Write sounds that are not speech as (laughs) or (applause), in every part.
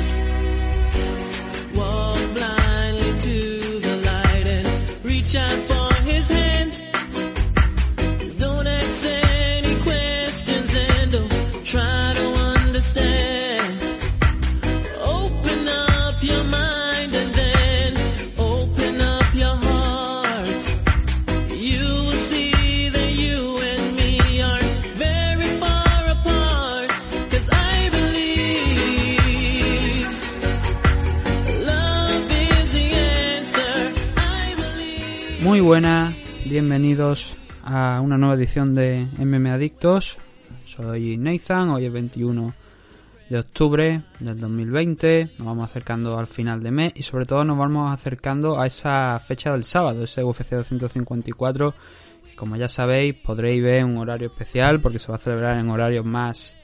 us. Bienvenidos a una nueva edición de MM Adictos. Soy Nathan, hoy es 21 de octubre del 2020. Nos vamos acercando al final de mes y sobre todo nos vamos acercando a esa fecha del sábado, ese UFC 254. Que como ya sabéis podréis ver un horario especial porque se va a celebrar en horarios más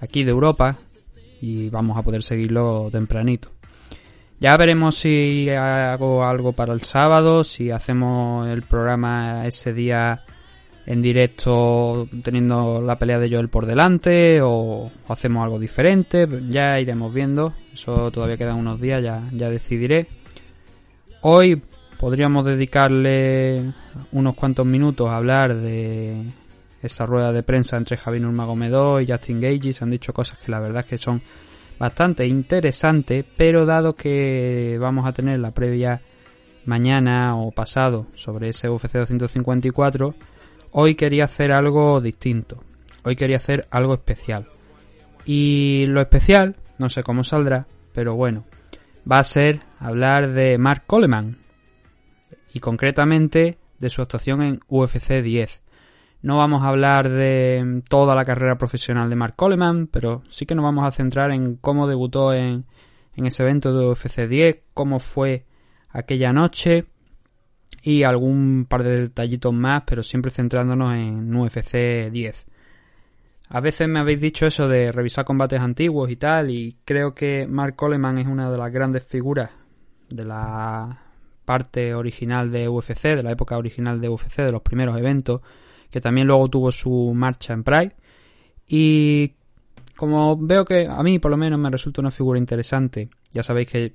aquí de Europa y vamos a poder seguirlo tempranito. Ya veremos si hago algo para el sábado, si hacemos el programa ese día en directo teniendo la pelea de Joel por delante o hacemos algo diferente, ya iremos viendo, eso todavía quedan unos días, ya, ya decidiré. Hoy podríamos dedicarle unos cuantos minutos a hablar de esa rueda de prensa entre Javi Nurmagomedov y Justin Gage, se han dicho cosas que la verdad es que son bastante interesante, pero dado que vamos a tener la previa mañana o pasado sobre ese UFC 254, hoy quería hacer algo distinto. Hoy quería hacer algo especial. Y lo especial, no sé cómo saldrá, pero bueno, va a ser hablar de Mark Coleman y concretamente de su actuación en UFC 10. No vamos a hablar de toda la carrera profesional de Mark Coleman, pero sí que nos vamos a centrar en cómo debutó en, ese evento de UFC 10, cómo fue aquella noche y algún par de detallitos más, pero siempre centrándonos en UFC 10. A veces me habéis dicho eso de revisar combates antiguos y tal, y creo que Mark Coleman es una de las grandes figuras de la parte original de UFC, de la época original de UFC, de los primeros eventos, que también luego tuvo su marcha en Pride. Y como veo que a mí por lo menos me resulta una figura interesante, ya sabéis que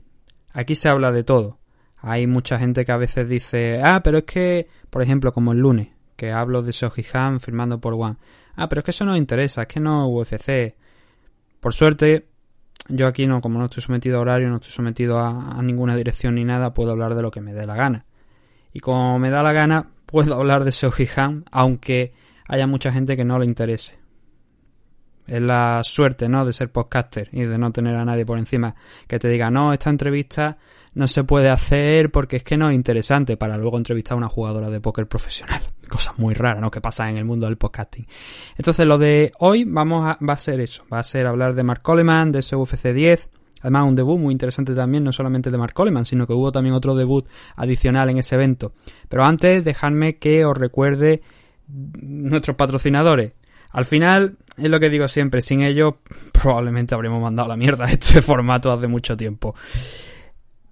aquí se habla de todo. Hay mucha gente que a veces dice, ah, pero es que, por ejemplo, como el lunes, que hablo de Soji Han firmando por One. Ah, pero es que eso no interesa, es que no UFC. Por suerte, yo aquí no, como no estoy sometido a horario, no estoy sometido a, a ninguna dirección ni nada, puedo hablar de lo que me dé la gana. Y como me da la gana, puedo hablar de Seoji Han, aunque haya mucha gente que no le interese. Es la suerte, ¿no? De ser podcaster y de no tener a nadie por encima que te diga, no, esta entrevista no se puede hacer porque es que no es interesante para luego entrevistar a una jugadora de póker profesional. (laughs) Cosas muy raras, ¿no? Que pasan en el mundo del podcasting. Entonces, lo de hoy vamos a, va a ser eso. Va a ser hablar de Mark Coleman, de ese UFC 10. Además, un debut muy interesante también, no solamente de Mark Coleman, sino que hubo también otro debut adicional en ese evento. Pero antes, dejadme que os recuerde nuestros patrocinadores. Al final, es lo que digo siempre, sin ellos (laughs) probablemente habríamos mandado la mierda (laughs) este formato hace mucho tiempo.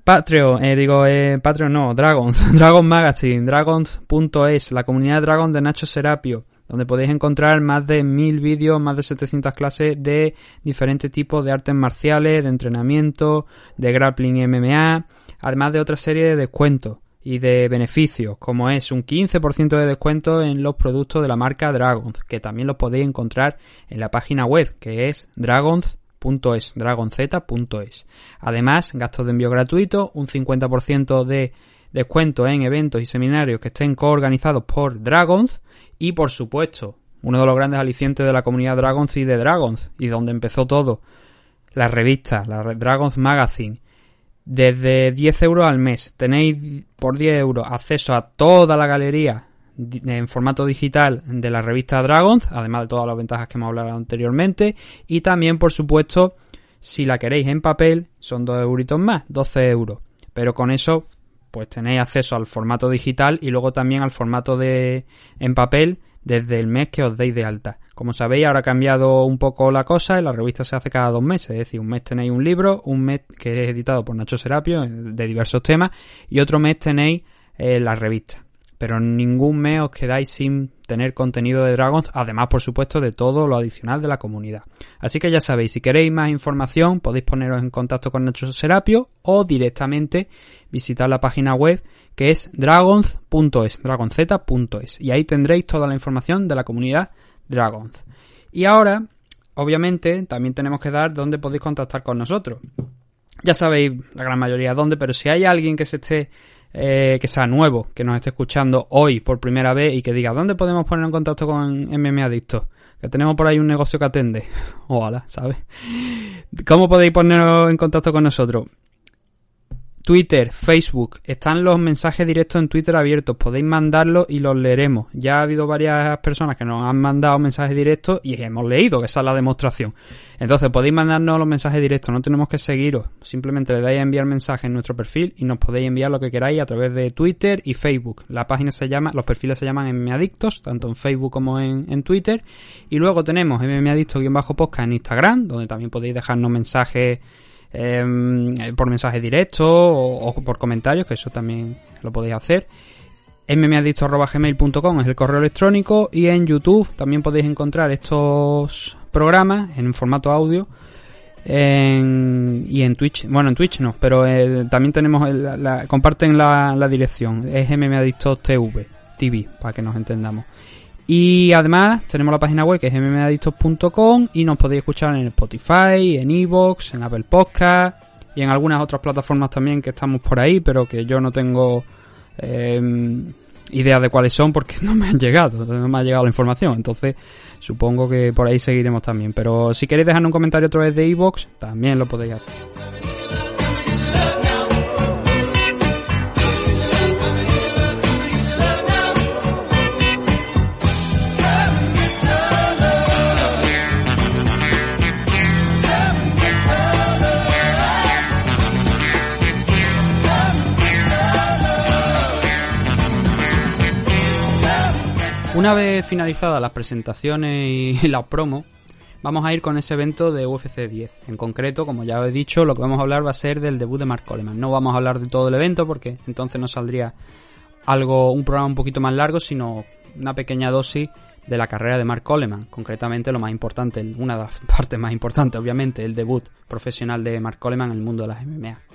Patreon, eh, digo, eh, Patreon no, Dragons, (laughs) Dragon Magazine, Dragons.es, la comunidad Dragon de Nacho Serapio, donde podéis encontrar más de mil vídeos, más de 700 clases de diferentes tipos de artes marciales, de entrenamiento, de grappling y MMA, además de otra serie de descuentos y de beneficios, como es un 15% de descuento en los productos de la marca Dragons, que también los podéis encontrar en la página web, que es dragons.es, dragonz.es. Además, gastos de envío gratuito, un 50% de descuento en eventos y seminarios que estén coorganizados por Dragons y, por supuesto, uno de los grandes alicientes de la comunidad Dragons y de Dragons, y donde empezó todo, la revista, la Dragons Magazine, desde 10 euros al mes. Tenéis por 10 euros acceso a toda la galería en formato digital de la revista Dragons, además de todas las ventajas que hemos hablado anteriormente. Y también, por supuesto, si la queréis en papel, son 2 euritos más, 12 euros. Pero con eso, pues tenéis acceso al formato digital y luego también al formato de en papel desde el mes que os deis de alta. Como sabéis, ahora ha cambiado un poco la cosa y la revista se hace cada dos meses. Es decir, un mes tenéis un libro, un mes que es editado por Nacho Serapio de diversos temas y otro mes tenéis eh, la revista. Pero ningún mes os quedáis sin tener contenido de Dragons, además por supuesto de todo lo adicional de la comunidad. Así que ya sabéis, si queréis más información podéis poneros en contacto con nuestro Serapio o directamente visitar la página web que es dragons.es, dragonz.es y ahí tendréis toda la información de la comunidad Dragons. Y ahora, obviamente, también tenemos que dar dónde podéis contactar con nosotros. Ya sabéis la gran mayoría dónde, pero si hay alguien que se esté eh, que sea nuevo, que nos esté escuchando hoy por primera vez y que diga, ¿dónde podemos poner en contacto con MM Adicto? Que tenemos por ahí un negocio que atende. (laughs) Ojalá, ¿sabes? ¿Cómo podéis poneros en contacto con nosotros? Twitter, Facebook, están los mensajes directos en Twitter abiertos, podéis mandarlos y los leeremos. Ya ha habido varias personas que nos han mandado mensajes directos y hemos leído, que esa es la demostración. Entonces podéis mandarnos los mensajes directos, no tenemos que seguiros, simplemente le dais a enviar mensajes en nuestro perfil y nos podéis enviar lo que queráis a través de Twitter y Facebook. La página se llama, los perfiles se llaman MMAdictos, tanto en Facebook como en, en Twitter. Y luego tenemos MMAdictos-podcast en Instagram, donde también podéis dejarnos mensajes Em, por mensaje directo o, por comentarios, que eso también lo podéis hacer. mmadicto.gmail.com es el correo electrónico y en YouTube también podéis encontrar estos programas en formato audio y en Twitch, bueno en Twitch no, pero eh, también tenemos la, comparten la, dirección, es mmadicto TV, TV, para que nos entendamos. Y además tenemos la página web que es mmadictos.com y nos podéis escuchar en Spotify, en Evox, en Apple Podcast y en algunas otras plataformas también que estamos por ahí, pero que yo no tengo eh, idea de cuáles son porque (laughs) no me han llegado, no me ha llegado la información. Entonces supongo que por ahí seguiremos también. Pero si queréis dejar un comentario a través de Evox, también lo podéis hacer. Una vez finalizadas las presentaciones y (laughs) la promo, vamos a ir con ese evento de UFC 10. En concreto, como ya he dicho, lo que vamos a hablar va a ser del debut de Mark Coleman. No vamos a hablar de todo el evento porque entonces nos saldría algo, un programa un poquito más largo, sino una pequeña dosis de la carrera de Mark Coleman. Concretamente, lo más importante, una de las (laughs) partes más importantes, obviamente, el debut profesional de Mark Coleman en el mundo de las MMA.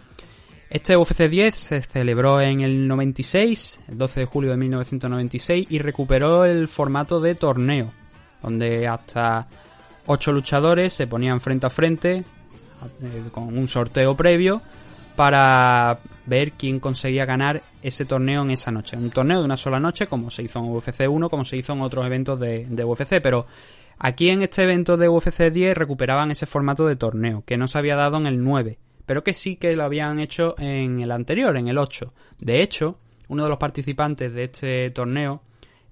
Este UFC 10 se celebró en el 96, el 12 de julio de 1996, y recuperó el formato de torneo, donde hasta 8 luchadores se ponían frente a frente eh, con un sorteo previo para ver quién conseguía ganar ese torneo en esa noche. Un torneo de una sola noche, como se hizo en UFC 1, como se hizo en otros eventos de, de UFC, pero aquí en este evento de UFC 10 recuperaban ese formato de torneo, que no se había dado en el 9 pero que sí que lo habían hecho en el anterior, en el 8. De hecho, uno de los participantes de este torneo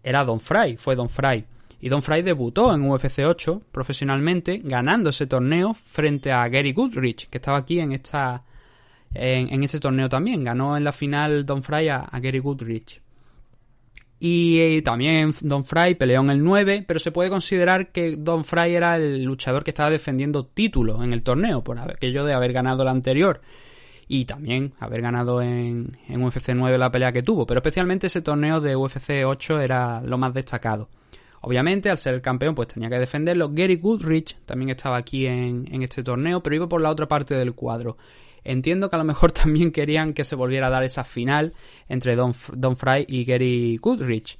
era Don Fry, fue Don Fry. Y Don Fry debutó en UFC 8 profesionalmente, ganando ese torneo frente a Gary Goodrich, que estaba aquí en esta en, este torneo también. Ganó en la final Don Fry a Gary Goodrich. Y eh, también Don Fry peleó en el 9, pero se puede considerar que Don Fry era el luchador que estaba defendiendo título en el torneo, por aquello de haber ganado el anterior. Y también haber ganado en, en UFC 9 la pelea que tuvo. Pero especialmente ese torneo de UFC 8 era lo más destacado. Obviamente, al ser el campeón, pues tenía que defenderlo. Gary Goodrich también estaba aquí en, en este torneo, pero iba por la otra parte del cuadro. Entiendo que a lo mejor (laughs) también querían que se volviera a dar esa final entre Don, Don Fry y Gary Goodrich.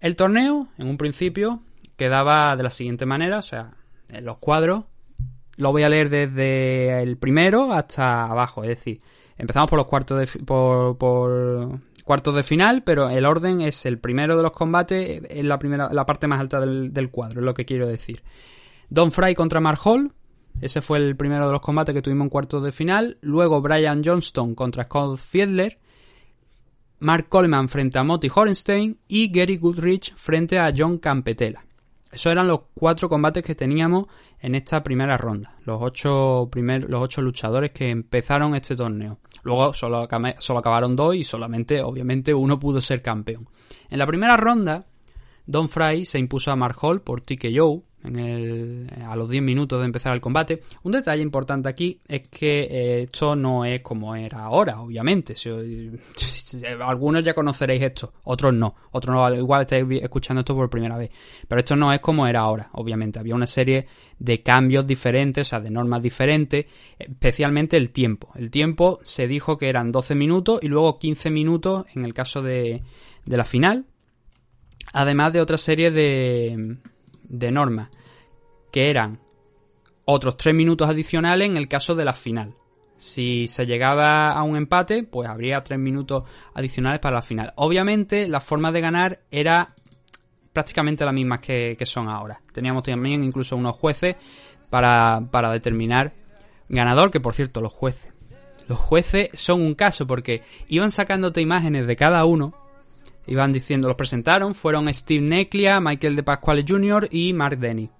El torneo, en un principio, quedaba de la siguiente manera, o sea, en los cuadros, lo voy a leer desde el primero hasta abajo, es decir, empezamos por los cuartos de, por, cuartos de final, pero el orden es el primero de los combates, es la, primera, la parte más alta del, del cuadro, es lo que quiero decir. Don Fry contra Mark Hall, ese fue el primero de los combates que tuvimos en cuartos de final. Luego Brian Johnston contra Scott Fiedler. Mark Coleman frente a Motti Horenstein. Y Gary Goodrich frente a John Campetela. Esos eran los cuatro combates que teníamos en esta primera ronda. Los ocho, los ocho luchadores que empezaron este torneo. Luego solo, solo acabaron dos y solamente, obviamente, uno pudo ser campeón. En la primera ronda, Don Fry se impuso a Mark Hall por TKO en el, a los 10 minutos de empezar el combate. Un detalle importante aquí es que eh, esto no es como era ahora, obviamente. (laughs) Algunos ya conoceréis esto, otros no. Otros no, igual estáis escuchando esto por primera vez. Pero esto no es como era ahora, obviamente. Había una serie de cambios diferentes, o sea, de normas diferentes, especialmente el tiempo. El tiempo se dijo que eran 12 minutos y luego 15 minutos en el caso de, de la final. Además de otra serie de, de normas que eran otros 3 minutos adicionales en el caso de la final. Si se llegaba a un empate, pues habría 3 minutos adicionales para la final. Obviamente, la forma de ganar era prácticamente las mismas que, que son ahora. Teníamos también incluso unos jueces para, para determinar ganador, que por cierto, los jueces. Los jueces son un caso porque iban sacándote imágenes de cada uno Iban diciendo, los presentaron, fueron Steve Neclia, Michael de Pasquale Jr. y Mark Denny.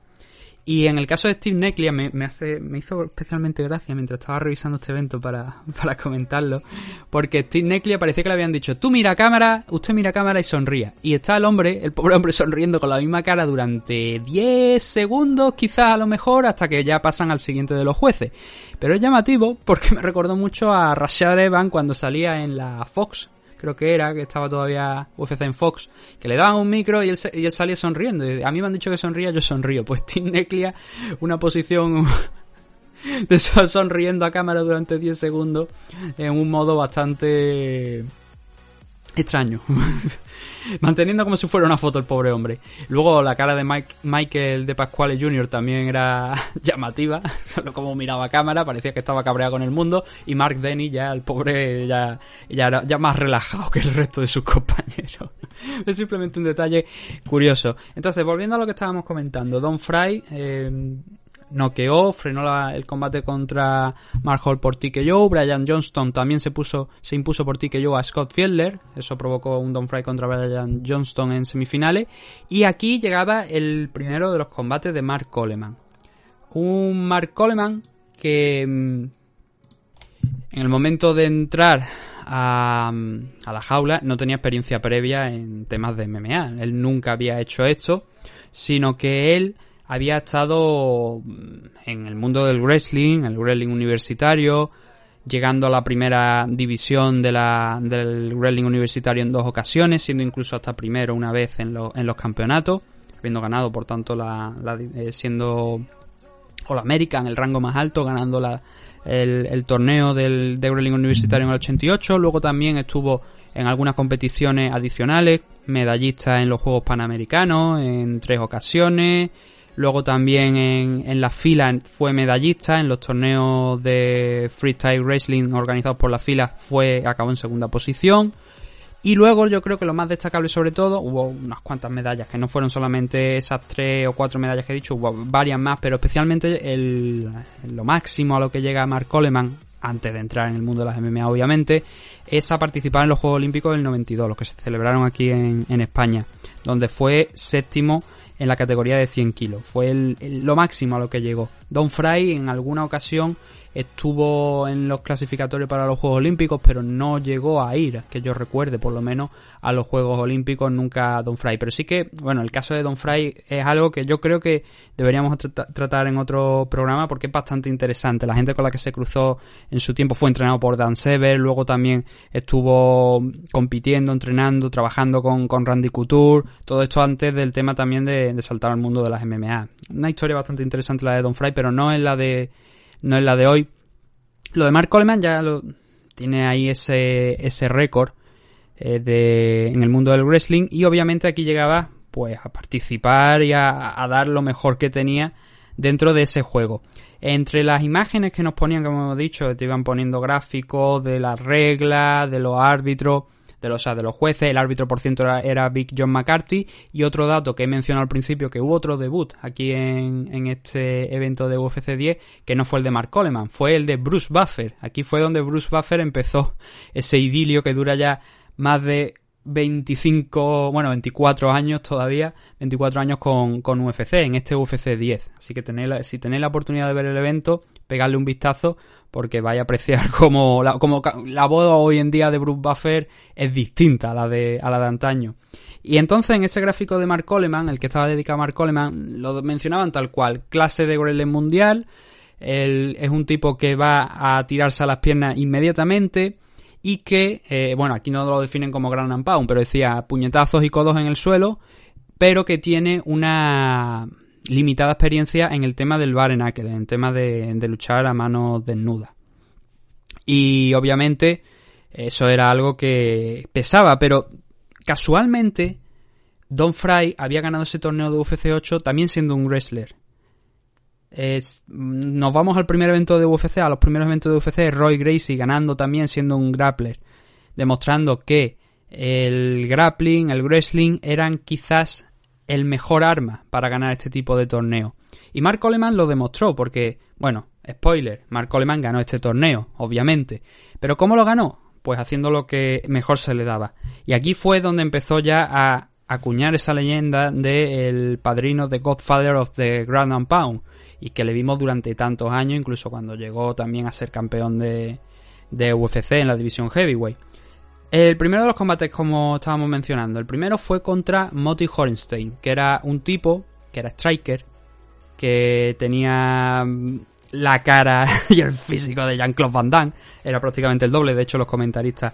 Y en el caso de Steve Neclia me, me, hace, me hizo especialmente gracia mientras estaba revisando este evento para, (laughs) para comentarlo, porque Steve Neclia parecía que le habían dicho, tú mira cámara, usted mira a cámara y sonría. Y está el hombre, el pobre hombre (laughs) sonriendo con la misma cara durante 10 segundos, quizás a lo mejor, hasta que ya pasan al siguiente de los jueces. Pero es llamativo porque (laughs) me recordó mucho a Rashad Evans cuando salía en la Fox, creo que era, que estaba todavía UFC en Fox, que le daban un micro y él, y él salía sonriendo. A mí me han dicho que sonría, yo sonrío. (laughs) Pues Tim Neclia, una posición (laughs) de sonriendo a cámara durante 10 segundos en un modo bastante extraño. (laughs) Manteniendo como si fuera una foto el pobre hombre. Luego la cara de Mike, Michael de Pasquale Jr. también era (laughs) llamativa. (laughs) Solo como miraba a cámara, parecía que estaba cabreado con el mundo. Y Mark Denny ya, el pobre, ya, ya era ya más relajado que el resto de sus compañeros. es simplemente un detalle curioso. Entonces, volviendo a lo que estábamos comentando. Don Fry, eh, noqueó, frenó la- el combate contra Mark Hall por TKO, Brian Johnston también se puso, se impuso por TKO a Scott Fielder, eso provocó un Don Fry contra Brian Johnston en semifinales, y aquí llegaba el primero de los combates de Mark Coleman. Un Mark Coleman que mm, en el momento de entrar a, a la jaula no tenía experiencia previa en temas de MMA. Él nunca había hecho esto, sino que él había estado en el mundo del wrestling, el wrestling universitario, llegando a la primera división de la, del wrestling universitario en dos ocasiones, siendo incluso hasta primero una vez en, lo- en los campeonatos, habiendo ganado, por tanto, la, la eh, siendo All American, el rango más alto, ganando la, el, el torneo del de wrestling universitario en el 88. Luego también estuvo en algunas competiciones adicionales, medallista en los Juegos Panamericanos en tres ocasiones. Luego también en, en la fila fue medallista en los torneos de freestyle wrestling organizados por la fila, fue acabó en segunda posición. Y luego yo creo que lo más destacable sobre todo, hubo unas cuantas medallas, que no fueron solamente esas tres o cuatro medallas que he dicho, hubo varias más, pero especialmente el, lo máximo a lo que llega Mark Coleman, antes de entrar en el mundo de las MMA obviamente, es a participar en los Juegos Olímpicos del 92, los que se celebraron aquí en, en España, donde fue séptimo en la categoría de 100 kilos. Fue el- el- lo máximo a lo que llegó. Don Fry en alguna ocasión estuvo en los clasificatorios para los Juegos Olímpicos, pero no llegó a ir, que yo recuerde, por lo menos a los Juegos Olímpicos nunca Don Fry. Pero sí que, bueno, el caso de Don Fry es algo que yo creo que deberíamos trata- tratar en otro programa porque es bastante interesante. La gente con la que se cruzó en su tiempo fue entrenado por Dan Sever, luego también estuvo compitiendo, entrenando, trabajando con, con Randy Couture, todo esto antes del tema también de, de saltar al mundo de las MMA. Una historia bastante interesante la de Don Fry, pero no es la de no es la de hoy. Lo de Mark Coleman ya lo tiene ahí ese, ese récord eh, de, en el mundo del wrestling y obviamente aquí llegaba pues a participar y a, a dar lo mejor que tenía dentro de ese juego. Entre las imágenes que nos ponían, como hemos dicho, te iban poniendo gráficos de las reglas, de los árbitros, de los, o sea, de los jueces. El árbitro, por cierto, era, Big John McCarthy. Y otro dato que he mencionado al principio, que hubo otro debut aquí en, en este evento de UFC 10, que no fue el de Mark Coleman, fue el de Bruce Buffer. Aquí fue donde Bruce Buffer empezó ese idilio que dura ya más de 25, bueno, 24 años todavía, 24 años con, con UFC, en este UFC 10. Así que tenéis si tenéis la oportunidad de ver el evento, pegadle un vistazo porque vais a apreciar (laughs) como la, como ca- la voz hoy en día de Bruce Buffer es distinta a la de, a la de antaño. Y entonces en ese gráfico de Mark Coleman, el que estaba dedicado a Mark Coleman, lo mencionaban tal cual, clase de Gremlin mundial, él es un tipo que va a tirarse a las piernas inmediatamente y que, eh, bueno, aquí no lo definen como Grand and Pound, pero decía puñetazos y codos en el suelo, pero que tiene una limitada experiencia en el tema del bar en en el tema de, de luchar a manos desnudas. Y obviamente eso era algo que pesaba, pero casualmente Don Fry había ganado ese torneo de UFC 8 también siendo un wrestler. nos vamos al primer evento de UFC, a los primeros eventos de UFC, Roy Gracie ganando también siendo un grappler, demostrando que el grappling, el wrestling eran quizás el mejor arma para ganar este tipo de torneo. Y Mark Coleman lo demostró porque, bueno, spoiler, Mark Coleman ganó este torneo, obviamente. Pero ¿cómo lo ganó? pues haciendo lo que mejor se le daba. Y aquí fue donde empezó ya a acuñar esa leyenda del padrino de Godfather of the Grand and Pound y que le vimos durante tantos años, incluso cuando llegó también a ser campeón de, de UFC en la división heavyweight. El primero de los combates, como estábamos mencionando, el primero fue contra Moti Horenstein, que era un tipo, que era striker, que tenía la cara (laughs) y el físico de Jean-Claude Van Damme. Era prácticamente el doble, de hecho los comentaristas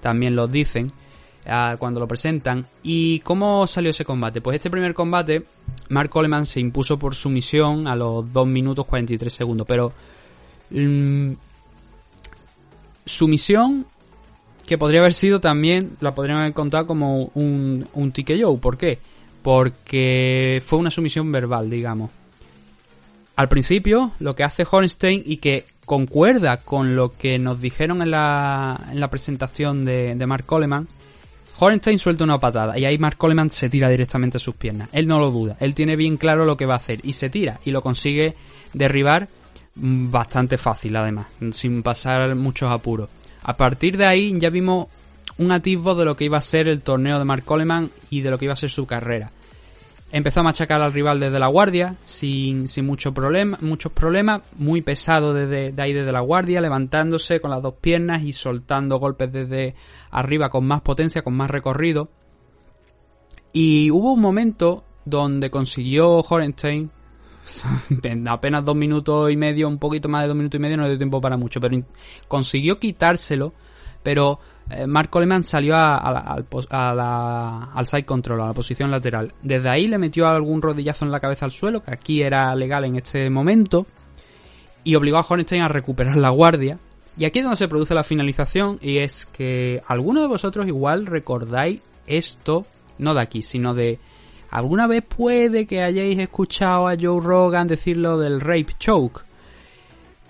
también lo dicen ah, cuando lo presentan. ¿Y cómo salió ese combate? Pues este primer combate, Mark Coleman se impuso por sumisión a los 2 minutos 43 segundos, pero... Mm, sumisión que podría haber sido también, la podrían haber contado como un, un TKO. ¿Por qué? Porque fue una sumisión verbal, digamos. Al principio, lo que hace Hornstein y que concuerda con lo que nos dijeron en la, en la presentación de, de Mark Coleman, Hornstein suelta una patada y ahí Mark Coleman se tira directamente a sus piernas. Él no lo duda, él tiene bien claro lo que va a hacer y se tira y lo consigue derribar bastante fácil además, sin pasar muchos apuros. A partir de ahí ya vimos un atisbo de lo que iba a ser el torneo de Mark Coleman y de lo que iba a ser su carrera. Empezó a machacar al rival desde la guardia, sin, sin mucho problema, muchos problemas, muy pesado desde de ahí desde la guardia, levantándose con las dos piernas y soltando golpes desde arriba con más potencia, con más recorrido. Y hubo un momento donde consiguió Horenstein, (laughs) en apenas dos minutos y medio, un poquito más de dos minutos y medio, no le dio tiempo para mucho, pero consiguió quitárselo, pero eh, Mark Coleman salió al side control, a la posición lateral. Desde ahí le metió algún rodillazo en la cabeza al suelo, que aquí era legal en este momento, y obligó a Hornstein a recuperar la guardia. Y aquí es donde se produce la finalización, y es que algunos de vosotros igual recordáis esto, no de aquí, sino de... ¿Alguna vez puede que hayáis escuchado a Joe Rogan decirlo del rape choke?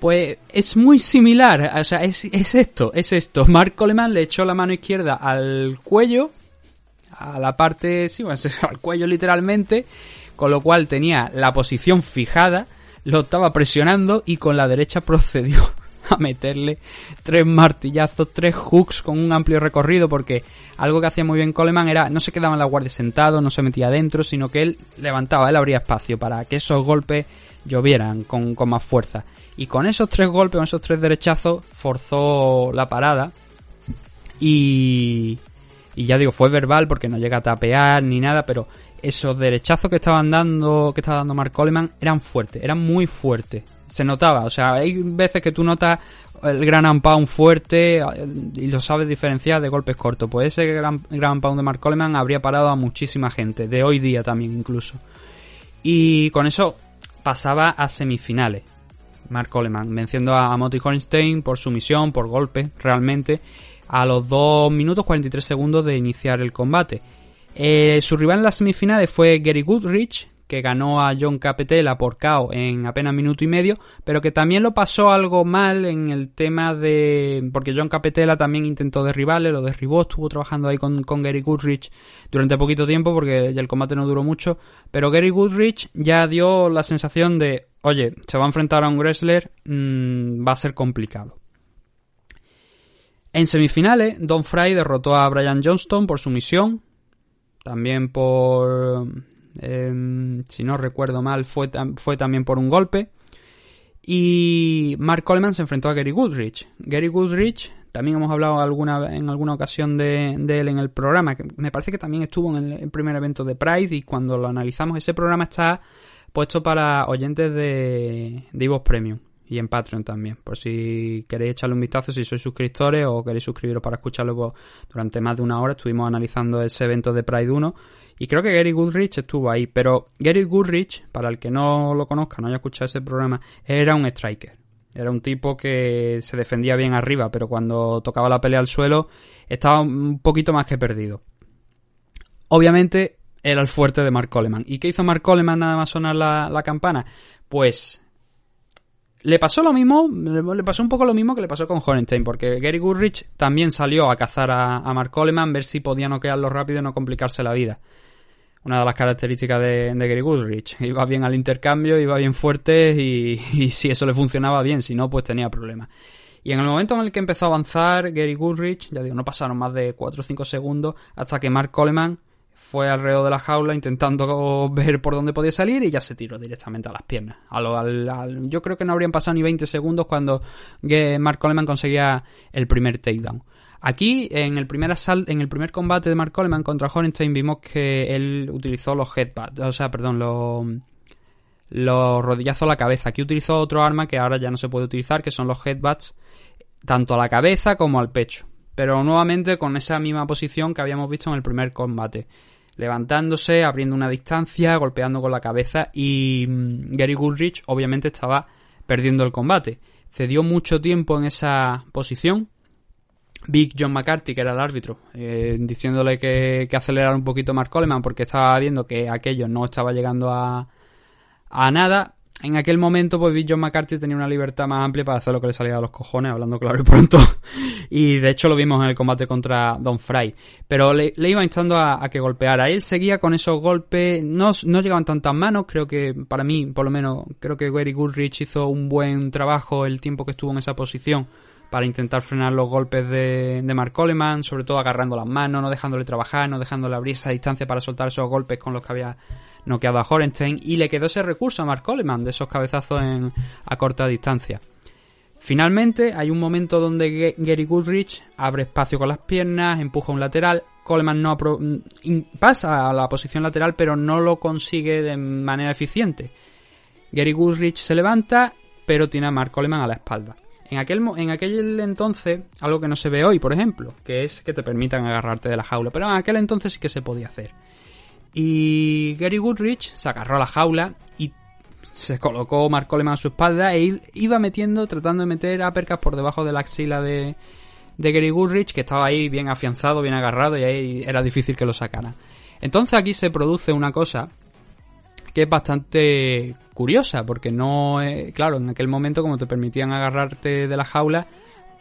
Pues es muy similar, o sea, es, esto, es esto. Mark Coleman le echó la mano izquierda al cuello, a la parte, (laughs) sí, al cuello literalmente, con lo cual tenía la posición fijada, lo estaba presionando y con la derecha procedió (laughs) a meterle tres martillazos, tres hooks con un amplio recorrido, porque algo que hacía muy bien Coleman era no se quedaba en la guardia sentado, no se metía adentro, sino que él levantaba, él abría espacio para que esos golpes llovieran con, con más fuerza. Y con esos tres golpes, con esos tres derechazos, forzó la parada. Y, y ya digo, fue verbal porque no llega a tapear ni nada, pero esos derechazos que estaban dando, que estaba dando Mark Coleman, eran fuertes, eran muy fuertes. Se notaba, o sea, hay veces que tú notas el gran pound fuerte y lo sabes diferenciar de golpes cortos. Pues ese gran, gran pound de Mark Coleman habría parado a muchísima gente, de hoy día también incluso. Y con eso pasaba a semifinales. Mark Coleman, venciendo a Monty Hornstein por sumisión, por golpe, realmente, a los 2 minutos 43 segundos de iniciar el combate. Eh, su rival en las semifinales fue Gary Goodrich, que ganó a John Capetela por KO en apenas minuto y medio, pero que también lo pasó algo mal en el tema de... porque John Capetela también intentó derribarle, lo derribó, estuvo trabajando ahí con, con Gary Goodrich durante poquito tiempo porque ya el combate no duró mucho, pero Gary Goodrich ya dio la sensación de, oye, se va a enfrentar a un wrestler, mm, va a ser complicado. En semifinales, Don Fry derrotó a Brian Johnston por sumisión, también por Em, si no recuerdo mal, fue, fue también por un golpe. Y Mark Coleman se enfrentó a Gary Goodrich. Gary Goodrich también hemos hablado alguna, en alguna ocasión de, él en el programa, me parece que también estuvo en el, primer evento de Pride y cuando lo analizamos, ese programa está puesto para oyentes de, de Premium y en Patreon también, por si queréis echarle un vistazo, si sois suscriptores o queréis suscribiros para escucharlo pues, durante más de una hora, estuvimos analizando ese evento de Pride 1 y creo que Gary Goodrich estuvo ahí, pero Gary Goodrich, para el que no lo conozca, no haya escuchado ese programa, era un striker. Era un tipo que se defendía bien arriba, pero cuando tocaba la pelea al suelo estaba un poquito más que perdido. Obviamente era el fuerte de Mark Coleman. ¿Y qué hizo Mark Coleman nada más sonar la, campana? Pues le pasó lo mismo, le pasó un poco lo mismo que le pasó con Horenstein, porque Gary Goodrich también salió a cazar a, a Mark Coleman, ver si podía noquearlo rápido y no complicarse la vida una de las características de, Gary Goodrich. Iba bien al intercambio, iba bien fuerte y, si eso le funcionaba bien, si no, pues tenía problemas. Y en el momento en el que empezó a avanzar Gary Goodrich, ya digo, no pasaron más de 4 o 5 segundos hasta que Mark Coleman fue alrededor de la jaula intentando (laughs) ver por dónde podía salir y ya se tiró directamente a las piernas. yo creo que no habrían pasado ni 20 segundos cuando Mark Coleman conseguía el primer takedown. Aquí, en el primer en el primer combate de Mark Coleman contra Horenstein, vimos que él utilizó los headbutts, o sea, perdón, los, los rodillazos a la cabeza. Aquí utilizó otro arma que ahora ya no se puede utilizar, que son los headbutts, tanto a la cabeza como al pecho. Pero nuevamente con esa misma posición que habíamos visto en el primer combate. Levantándose, abriendo una distancia, golpeando con la cabeza y mm, Gary Goodrich obviamente estaba perdiendo el combate. Cedió mucho tiempo en esa posición, Big John McCarthy, que era el árbitro, eh, diciéndole que, acelerara un poquito Mark Coleman porque estaba viendo que aquello no estaba llegando a, nada. En aquel momento, pues Big John McCarthy tenía una libertad más amplia para hacer lo que le salía a los cojones, hablando claro y pronto. (laughs) y de hecho lo vimos en el combate contra Don Fry. Pero le, iba instando a, a, que golpeara. Él seguía con esos golpes, no, no llegaban tantas manos. Creo que, para mí, por lo menos, creo que Gary Goodrich hizo un buen trabajo el tiempo que estuvo en esa posición para intentar frenar los golpes de, Mark Coleman, sobre todo agarrando las manos, no dejándole trabajar, no dejándole abrir esa distancia para soltar esos golpes con los que había noqueado a Horenstein, y le quedó ese recurso a Mark Coleman, de esos cabezazos a corta distancia. Finalmente, hay un momento donde Gary Goodrich abre espacio con las piernas, empuja un lateral, Coleman no pasa a la posición lateral, pero no lo consigue de manera eficiente. Gary Goodrich se levanta, pero tiene a Mark Coleman a la espalda. En aquel, en aquel entonces, algo que no se ve hoy, por ejemplo, que es que te permitan agarrarte de la jaula, pero en aquel entonces sí que se podía hacer. Y Gary Goodrich se agarró a la jaula y se colocó Mark Coleman a su espalda e iba metiendo, tratando de meter a percas por debajo de la axila de, de Gary Goodrich, que estaba ahí bien afianzado, bien agarrado y ahí era difícil que lo sacara. Entonces aquí se produce una cosa que es bastante curiosa, porque no, claro, en aquel momento como te permitían agarrarte de la jaula,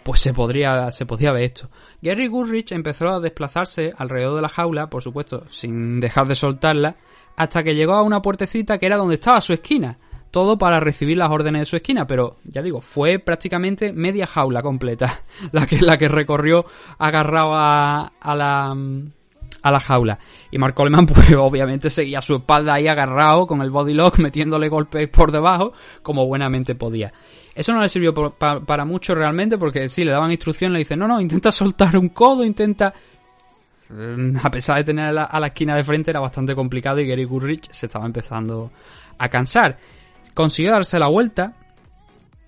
pues se podría, se podía ver esto. Gary Goodrich empezó a desplazarse alrededor de la jaula, por supuesto, sin dejar de soltarla, hasta que llegó a una puertecita que era donde estaba su esquina. Todo para recibir las órdenes de su esquina, pero ya digo, fue prácticamente media jaula completa (laughs) la que, la que recorrió agarrado a, a la, a la jaula. Y Mark Coleman, (laughs) pues obviamente seguía su espalda ahí agarrado con el body lock, (laughs) metiéndole golpes por debajo, como buenamente podía. Eso no le sirvió para mucho realmente, porque sí, le daban instrucciones, le dicen, no, no, intenta soltar un codo, intenta... Mm, a pesar de tener a la, esquina de frente, era bastante complicado y Gary Goodrich se estaba empezando a cansar. Consiguió darse la vuelta,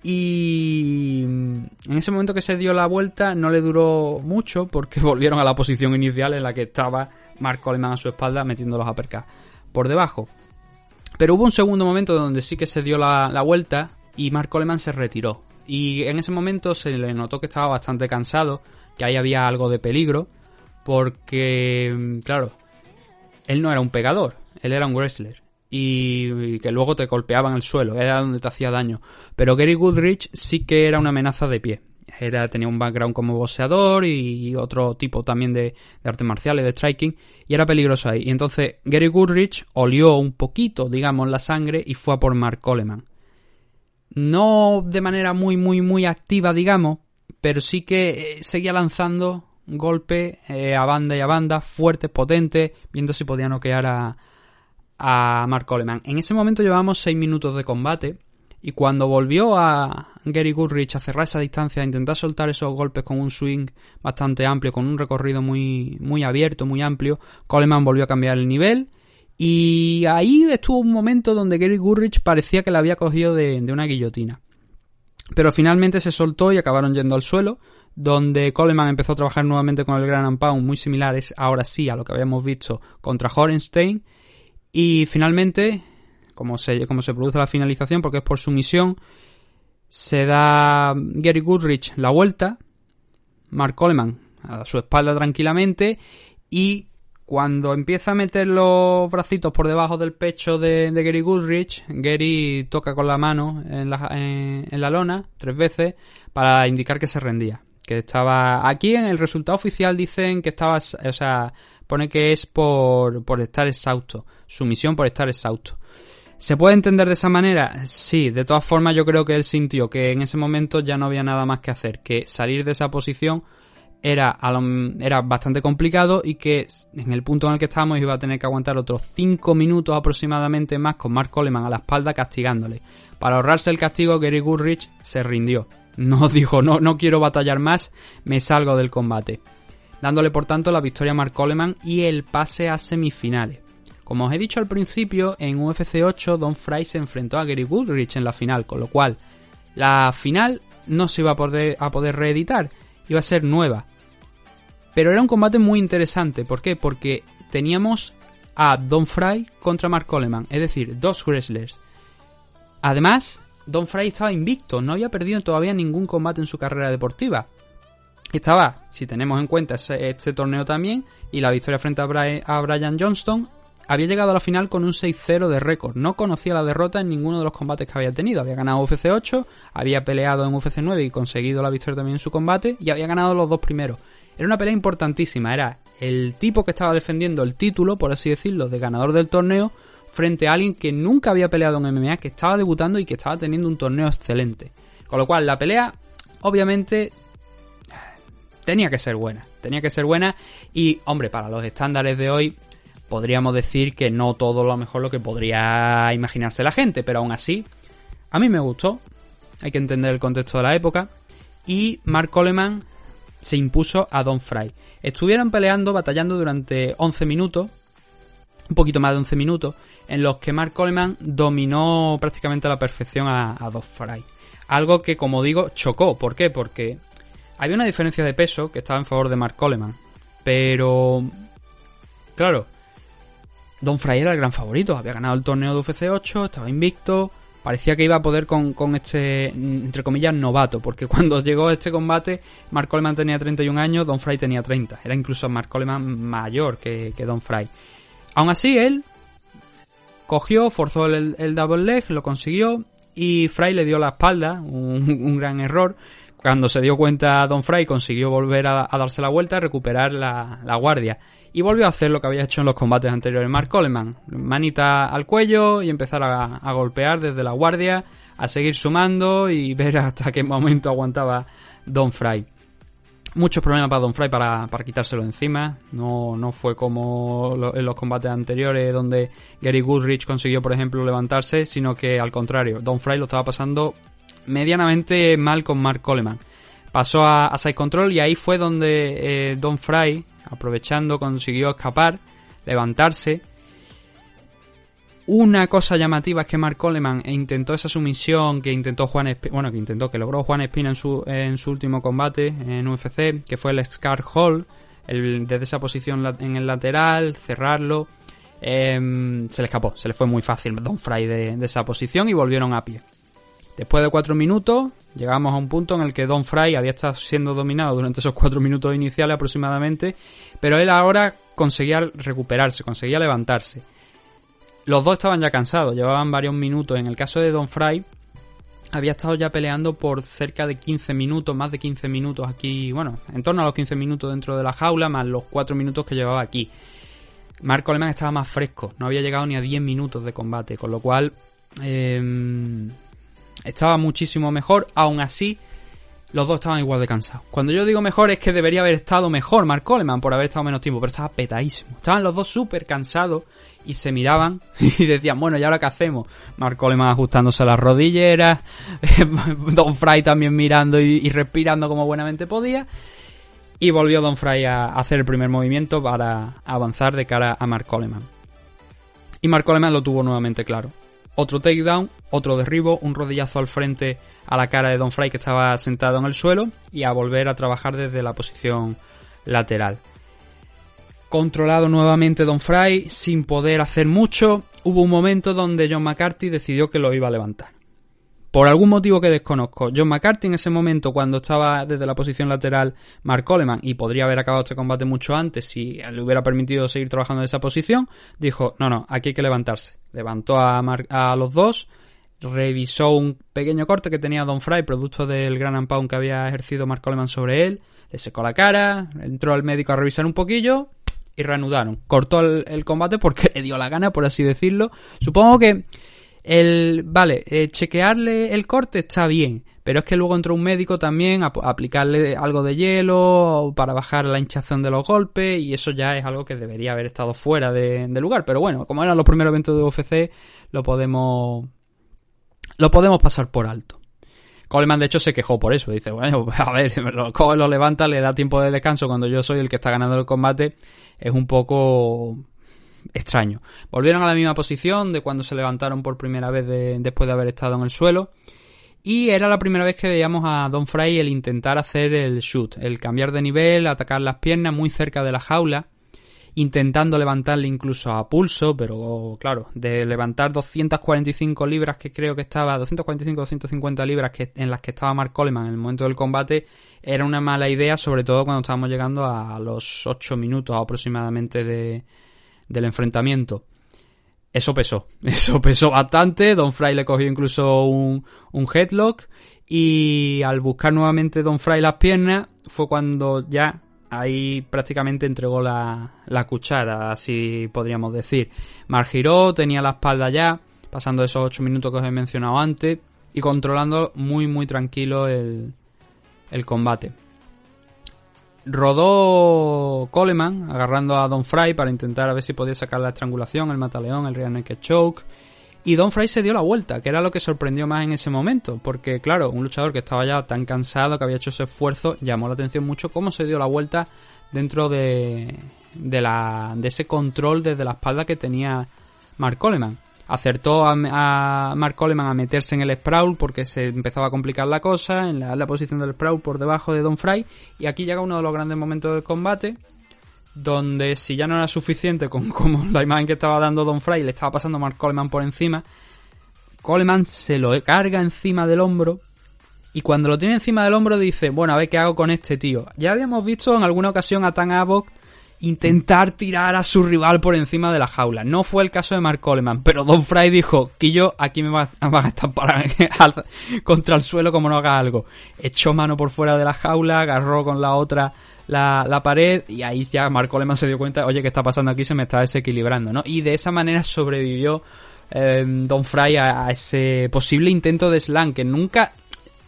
y en ese momento que se dio la vuelta no le duró mucho porque (laughs) volvieron a la posición inicial en la que estaba Mark Coleman a su espalda metiendo los uppercuts por debajo. Pero hubo un segundo momento donde sí que se dio la, vuelta y Mark Coleman se retiró. Y en ese momento se le notó que estaba bastante cansado, que ahí había algo de peligro, porque, claro, él no era un pegador, él era un wrestler y que luego te golpeaba en el suelo, era donde te hacía daño. Pero Gary Goodrich sí que era una amenaza de pie. Era, tenía un background como boxeador y otro tipo también de, de artes marciales, de striking, y era peligroso ahí. Y entonces Gary Goodrich olió un poquito, digamos, la sangre y fue a por Mark Coleman. No de manera muy, muy, muy activa, digamos, pero sí que eh, seguía lanzando golpes eh, a banda y a banda, fuertes, potentes, viendo si podía noquear a, a Mark Coleman. En ese momento llevábamos 6 minutos de combate Y cuando volvió a Gary Goodrich a cerrar esa distancia, a intentar soltar esos golpes con un swing bastante amplio, con un recorrido muy, muy abierto, muy amplio, Coleman volvió a cambiar el nivel. Y ahí estuvo un momento donde Gary Goodrich parecía que la había cogido de, de una guillotina. Pero finalmente se soltó y acabaron yendo al suelo, donde Coleman empezó a trabajar nuevamente con el Gran Pound, muy similares ahora sí a lo que habíamos visto contra Horenstein. Y finalmente, como se, como se produce la finalización, porque es por sumisión, se da Gary Goodrich la vuelta, Mark Coleman a su espalda tranquilamente y cuando empieza a meter los bracitos por debajo del pecho de, Gary Goodrich, Gary toca con la mano en la, en, en la lona tres veces para indicar que se rendía. Que estaba. Aquí en el resultado oficial dicen que estaba. O sea, pone que es por, por estar exhausto. Sumisión por estar exhausto. ¿Se puede entender de esa manera? Sí, de todas formas yo creo que él sintió que en ese momento ya no había nada más que hacer, que salir de esa posición era, era bastante complicado y que en el punto en el que estábamos iba a tener que aguantar otros 5 minutos aproximadamente más con Mark Coleman a la espalda castigándole. Para ahorrarse el castigo, Gary Goodrich se rindió. No (laughs) dijo, no, no quiero batallar más, me salgo del combate. Dándole por tanto la victoria a Mark Coleman y el pase a semifinales. Como os he dicho al principio, en UFC 8 Don Fry se enfrentó a Gary Goodrich en la final, con lo cual la final no se iba a poder, a poder reeditar, iba a ser nueva. Pero era un combate muy interesante. ¿Por qué? Porque teníamos a Don Fry contra Mark Coleman, es decir, dos wrestlers. Además, Don Fry estaba invicto, no había perdido todavía ningún combate en su carrera deportiva. Estaba, si tenemos en cuenta este torneo también, y la victoria frente a Brian Johnston, había llegado a la final con un 6-0 de récord. No conocía la derrota en ninguno de los combates que había tenido. Había ganado UFC 8, había peleado en UFC 9 y conseguido la victoria también en su combate, y había ganado los dos primeros. Era una pelea importantísima, era el tipo que estaba defendiendo el título, por así decirlo, de ganador del torneo, frente a alguien que nunca había peleado en MMA, que estaba debutando y que estaba teniendo un torneo excelente. Con lo cual, la pelea, obviamente, tenía que ser buena. Tenía que ser buena y, hombre, para los estándares de hoy, podríamos decir que no todo lo mejor lo que podría imaginarse la gente, pero aún así, a mí me gustó. Hay que entender el contexto de la época. Y Mark Coleman se impuso a Don Fry. Estuvieron peleando, batallando durante 11 minutos, un poquito más de 11 minutos, en los que Mark Coleman dominó prácticamente a la perfección a, a Don Fry. Algo que, como digo, chocó. ¿Por qué? Porque había una diferencia de peso que estaba en favor de Mark Coleman. Pero, claro, Don Fry era el gran favorito. Había ganado el torneo de UFC 8, estaba invicto parecía que iba a poder con, con, este, entre comillas, novato, porque (laughs) cuando llegó este combate, Mark Coleman tenía 31 años, Don Fry tenía 30. Era incluso Mark Coleman mayor que, que Don Fry. Aún así, él cogió, forzó el, el, double leg, lo consiguió, y Fry le dio la espalda, un, un gran error. Cuando se dio cuenta Don Fry, consiguió volver a, darse la vuelta y recuperar la, la guardia y volvió a hacer lo que había hecho en los combates anteriores Mark Coleman. Manita al cuello y empezar a, a, golpear desde la guardia, a seguir sumando y (laughs) ver hasta qué momento aguantaba Don Fry. Muchos problemas para Don Fry para, para quitárselo encima. No, no fue como en los combates anteriores donde Gary Goodrich consiguió, por ejemplo, levantarse, sino que al contrario, Don Fry lo estaba pasando medianamente mal con Mark Coleman. Pasó a, Side Control y ahí fue donde eh, Don Fry aprovechando consiguió escapar, levantarse. Una cosa llamativa es que Mark Coleman intentó esa sumisión que intentó Juan bueno, que intentó, que logró Juan Espina en su, en su último combate en UFC, que fue el Scar Hall, desde esa posición en el lateral, cerrarlo. Eh, se le escapó, se le fue muy fácil Don Fry de esa posición y volvieron a pie. Después de cuatro minutos, llegamos a un punto en el que Don Fry había estado siendo dominado durante esos cuatro minutos iniciales aproximadamente, pero él ahora conseguía recuperarse, conseguía levantarse. Los dos estaban ya cansados, llevaban varios minutos. En el caso de Don Fry, había estado ya peleando por cerca de 15 minutos, más de 15 minutos aquí, bueno, en torno a los 15 minutos dentro de la jaula, más los 4 minutos que llevaba aquí. Mark Coleman estaba más fresco, no había llegado ni a 10 minutos de combate, con lo cual eh, estaba muchísimo mejor. Aún así, los dos estaban igual de cansados. Cuando yo digo mejor es que debería haber estado mejor Mark Coleman por haber estado menos tiempo, pero estaba petadísimo. Estaban los dos súper cansados y se miraban (laughs) y decían, bueno, ¿y ahora qué hacemos? Mark Coleman ajustándose las rodilleras, (laughs) Don Fry también mirando y, y respirando como buenamente podía. Y volvió Don Fry a hacer el primer movimiento para avanzar de cara a Mark Coleman. Y Mark Coleman lo tuvo nuevamente claro. Otro takedown, otro derribo, un rodillazo al frente a la cara de Don Fry que estaba sentado en el suelo y a volver a trabajar desde la posición lateral. Controlado nuevamente Don Fry, sin poder hacer mucho, hubo un momento donde John McCarthy decidió que lo iba a levantar. Por algún motivo que desconozco, John McCarthy en ese momento, cuando estaba desde la posición lateral Mark Coleman, y podría haber acabado este combate mucho antes si le hubiera permitido seguir trabajando en esa posición, dijo, no, no, aquí hay que levantarse. Levantó a, a los dos, revisó un pequeño corte que tenía Don Fry, producto del gran ampón que había ejercido Mark Coleman sobre él, le secó la cara, entró al médico a revisar un poquillo y reanudaron. Cortó el combate porque (laughs) le dio la gana, por así decirlo. Supongo que el, vale, eh, chequearle el corte está bien, pero es que luego entró un médico también a, aplicarle algo de hielo para bajar la hinchazón de los golpes y eso ya es algo que debería haber estado fuera de, lugar. Pero bueno, como eran los primeros eventos de UFC, lo podemos lo podemos pasar por alto. Coleman de hecho se quejó por eso, dice, bueno, (laughs) a ver, lo levanta, le da tiempo de descanso cuando yo soy el que está ganando el combate, es un poco extraño. Volvieron a la misma posición de cuando se levantaron por primera vez de, después de haber estado en el suelo. Y era la primera vez que veíamos a Don Fry el intentar hacer el shoot, el cambiar de nivel, atacar las piernas muy cerca de la jaula intentando levantarle incluso a pulso, pero claro, de levantar 245 libras que creo que estaba, 245-250 libras que, en las que estaba Mark Coleman en el momento del combate, era una mala idea, sobre todo cuando estábamos llegando a los 8 minutos aproximadamente de, del enfrentamiento. Eso pesó, (laughs) eso pesó bastante, Don Fry le cogió incluso un, un headlock y al buscar nuevamente Don Fry las piernas fue cuando ya ahí prácticamente entregó la, la cuchara, así podríamos decir. Mar giró, tenía la espalda ya, pasando esos 8 minutos que os he mencionado antes, y controlando muy muy tranquilo el, el combate. Rodó Coleman, agarrando a Don Fry para intentar a ver si podía sacar la estrangulación, el mataleón, el rear naked choke. Y Don Fry se dio la vuelta, que era lo que sorprendió más en ese momento, porque claro, un luchador que estaba ya tan cansado, que había hecho ese esfuerzo, llamó la atención mucho cómo se dio la vuelta dentro de, de, la, de ese control desde la espalda que tenía Mark Coleman. Acertó a, Mark Coleman a meterse en el sprawl porque se empezaba a complicar la cosa, en la, posición del sprawl por debajo de Don Fry, y aquí llega uno de los grandes momentos del combate, donde si ya no era suficiente con (laughs) como la imagen que estaba dando Don Fry le estaba pasando Mark Coleman por encima, Coleman se lo carga encima del hombro y cuando lo tiene encima del hombro dice, bueno, a ver qué hago con este tío. Ya habíamos visto en alguna ocasión a Tan intentar tirar a su rival por encima de la jaula. No fue el caso de Mark Coleman, pero Don Fry dijo, yo aquí (laughs) me van a estampar (laughs) contra el suelo como no haga algo. Echó mano por fuera de la jaula, agarró con la otra la, la, pared y ahí ya Mark Coleman se dio cuenta, oye, ¿qué está pasando aquí? Se me está desequilibrando, ¿no? Y de esa manera sobrevivió eh, Don Fry a, a, ese posible intento de slam que nunca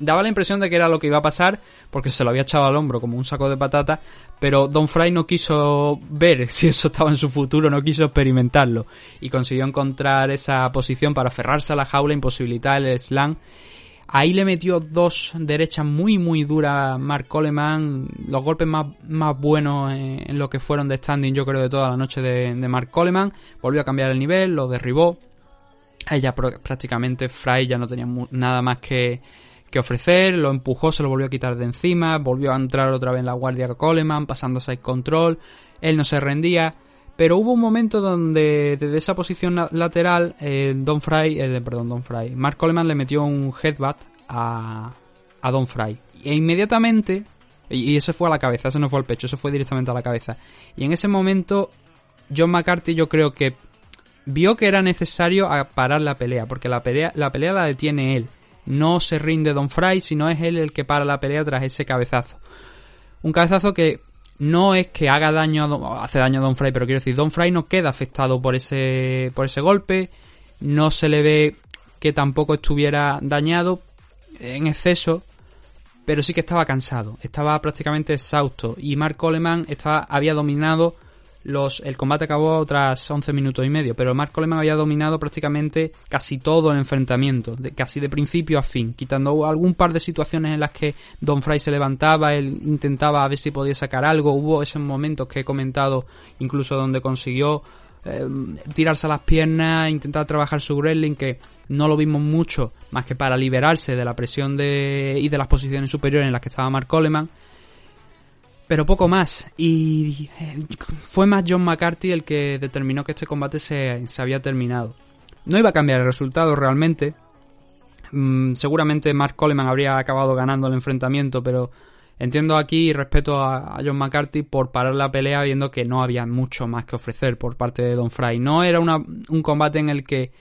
daba la impresión de que era lo que iba a pasar porque se lo había echado al hombro como un saco de patata, pero Don Fry no quiso ver (laughs) si eso estaba en su futuro, no quiso experimentarlo y consiguió encontrar esa posición para aferrarse a la jaula, imposibilitar el slam Ahí le metió dos derechas muy muy duras Mark Coleman, los golpes más, más buenos en, lo que fueron de standing yo creo de toda la noche de, de Mark Coleman. Volvió a cambiar el nivel, lo derribó. Ella prácticamente Fry ya no tenía nada más que, que ofrecer, lo empujó, se lo volvió a quitar de encima, volvió a entrar otra vez en la guardia Coleman, pasando side control, él no se rendía. Pero hubo un momento donde desde esa posición lateral eh, Don Fry, eh, perdón, Don Fry, Mark Coleman le metió un headbutt a, a Don Fry. E inmediatamente, y, eso fue a la cabeza, eso no fue al pecho, eso fue directamente a la cabeza. Y en ese momento John McCarthy yo creo que vio que era necesario parar la pelea, porque la pelea la detiene él. No se rinde Don Fry, sino es él el que para la pelea tras ese cabezazo. Un cabezazo que no es que haga daño a Don, hace daño a Don Fry, pero quiero decir, Don Fry no queda afectado por ese, por ese golpe, no se le ve que tampoco estuviera dañado en exceso, pero sí que estaba cansado, estaba prácticamente exhausto y Mark Coleman estaba, había dominado los, el combate acabó tras 11 minutos y medio, pero Mark Coleman había dominado prácticamente casi todo el enfrentamiento, de, casi de principio a fin, quitando algún par de situaciones en las que Don Fry se levantaba, él intentaba a ver si podía sacar algo, hubo esos momentos que he comentado, incluso donde consiguió eh, tirarse a las piernas, intentar trabajar su wrestling, que no lo vimos mucho, más que para liberarse de la presión de, y de las posiciones superiores en las que estaba Mark Coleman pero poco más. Y eh, fue más John McCarthy el que determinó que este combate se, había terminado. No iba a cambiar el resultado realmente. Mm, seguramente Mark Coleman habría acabado ganando el enfrentamiento, pero entiendo aquí y respeto a, John McCarthy por parar la pelea viendo que no había mucho más que ofrecer por parte de Don Fry. No era un combate en el que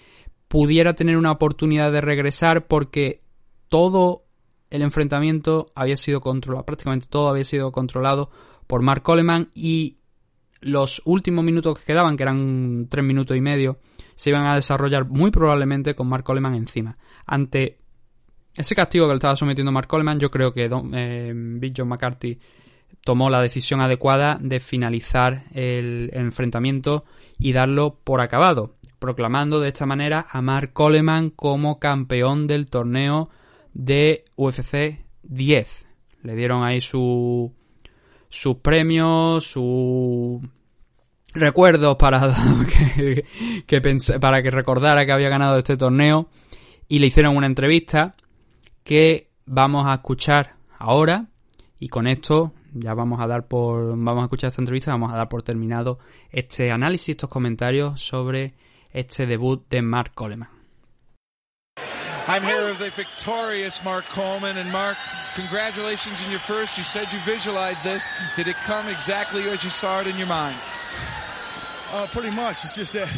pudiera tener una oportunidad de regresar porque todo el enfrentamiento había sido controlado, prácticamente todo había sido controlado por Mark Coleman y los últimos minutos que quedaban, que eran tres minutos y medio, se iban a desarrollar muy probablemente con Mark Coleman encima. Ante ese castigo que le estaba sometiendo Mark Coleman, yo creo que eh, Big John McCarthy tomó la decisión adecuada de finalizar el enfrentamiento y darlo por acabado, proclamando de esta manera a Mark Coleman como campeón del torneo de UFC 10. Le dieron ahí su, sus premios, sus recuerdos para (laughs) que, para que recordara que había ganado este torneo. Y le hicieron una entrevista que vamos a escuchar ahora. Y con esto ya vamos a dar por vamos a escuchar esta entrevista vamos a dar por terminado este análisis estos comentarios sobre este debut de Mark Coleman I'm here with the victorious Mark Coleman. And Mark, congratulations in your first. You said you visualized this. Did it come exactly as you saw it in your mind? Uh, pretty much. It's just that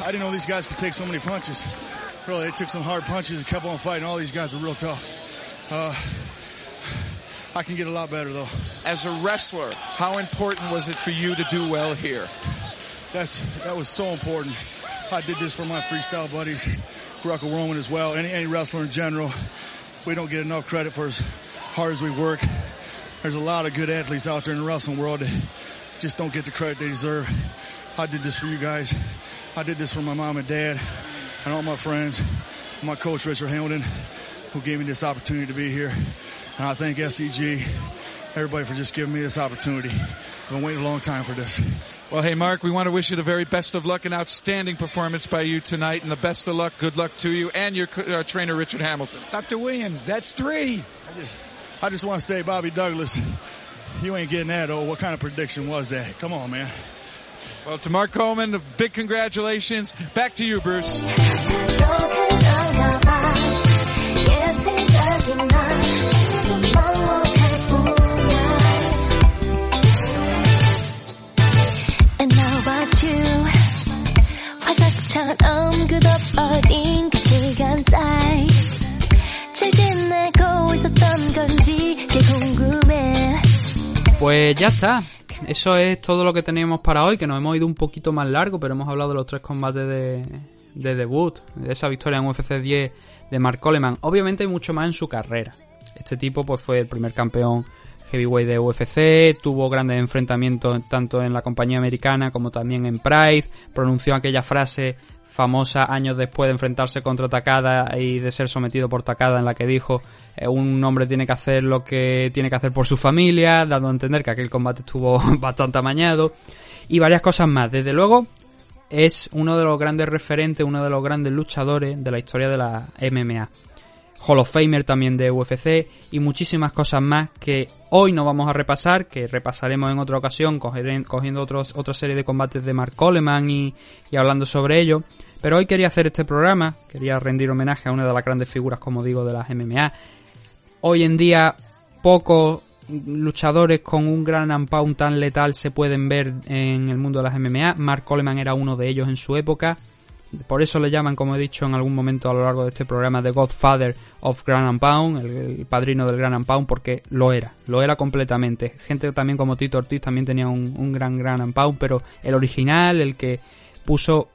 I didn't know these guys could take so many punches. Really, they took some hard punches and kept on fighting. All these guys are real tough. Uh, I can get a lot better though. As a wrestler, how important was it for you to do well here? That's that was so important. I did this for my freestyle buddies. Greco Roman as well, any, any wrestler in general. We don't get enough credit for as hard as we work. There's a lot of good athletes out there in the wrestling world that just don't get the credit they deserve. I did this for you guys. I did this for my mom and dad and all my friends, my coach Richard Hamilton, who gave me this opportunity to be here. And I thank SEG, everybody for just giving me this opportunity. I've been waiting a long time for this. Well, hey, Mark, we want to wish you the very best of luck and outstanding performance by you tonight, and the best of luck. Good luck to you and your uh, trainer, Richard Hamilton. Dr. Williams, that's three. I just, I just want to say, Bobby Douglas, you ain't getting that. Oh, what kind of prediction was that? Come on, man. Well, to Mark Coleman, the big congratulations. Back to you, Bruce. Pues ya está. Eso es todo lo que teníamos para hoy, que nos hemos ido un poquito más largo, pero hemos hablado de los tres combates de, de debut, de esa victoria en UFC 10 de Mark Coleman. Obviamente hay mucho más en su carrera. Este tipo pues fue el primer campeón heavyweight de UFC, tuvo grandes enfrentamientos tanto en la compañía americana como también en Pride, pronunció aquella frase famosa años después de enfrentarse contra Takada y de ser sometido por Takada en la que dijo eh, un hombre tiene que hacer lo que tiene que hacer por su familia, dando a entender que aquel combate estuvo (laughs) bastante amañado y varias cosas más. Desde luego es uno de los grandes referentes, uno de los grandes luchadores de la historia de la MMA. Hall of Famer también de UFC y muchísimas cosas más que hoy no vamos a repasar, que repasaremos en otra ocasión cogiendo otros, otra serie de combates de Mark Coleman y, hablando sobre ello. Pero hoy quería hacer este programa, quería rendir homenaje a una de las grandes figuras, como digo, de las MMA. Hoy en día pocos luchadores con un gran pound tan letal se pueden ver en el mundo de las MMA. Mark Coleman era uno de ellos en su época. Por eso le llaman, como he dicho en algún momento a lo largo de este programa, The Godfather of Grand and Pound, el, padrino del Grand and Pound, porque lo era, lo era completamente. Gente también como Tito Ortiz también tenía un, gran Grand and Pound, pero el original, el que puso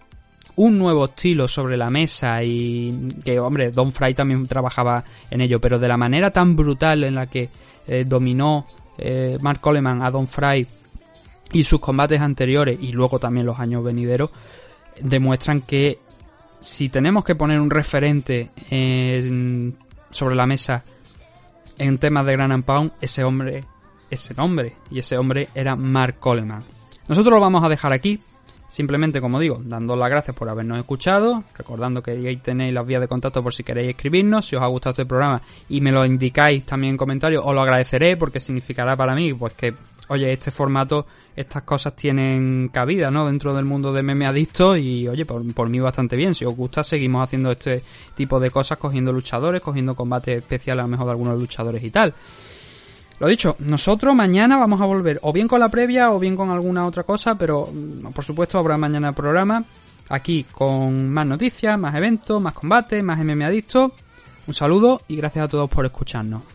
un nuevo estilo sobre la mesa y que, hombre, Don Fry también trabajaba en ello, pero de la manera tan brutal en la que eh, dominó eh, Mark Coleman a Don Fry y sus combates anteriores y luego también los años venideros demuestran que si tenemos que poner un referente en- sobre la mesa en temas de Gran and Pound, ese hombre, ese nombre y ese hombre era Mark Coleman. Nosotros lo vamos a dejar aquí, simplemente como digo, dando las gracias por habernos escuchado, recordando que ahí tenéis las vías de contacto por si queréis escribirnos, si os ha gustado este programa y me lo indicáis también en comentarios, os lo agradeceré porque significará para mí pues que, oye, este formato, estas cosas tienen cabida, ¿no? Dentro del mundo de meme adictos y, oye, por, por mí bastante bien. Si os gusta, seguimos haciendo este tipo de cosas, cogiendo luchadores, cogiendo combates especiales a lo mejor de algunos luchadores y tal. Lo dicho, nosotros mañana vamos a volver o bien con la previa o bien con alguna otra cosa, pero mm, por supuesto habrá mañana programa aquí con más noticias, más eventos, más combates, más MM Adictos. Un saludo y gracias a todos por escucharnos.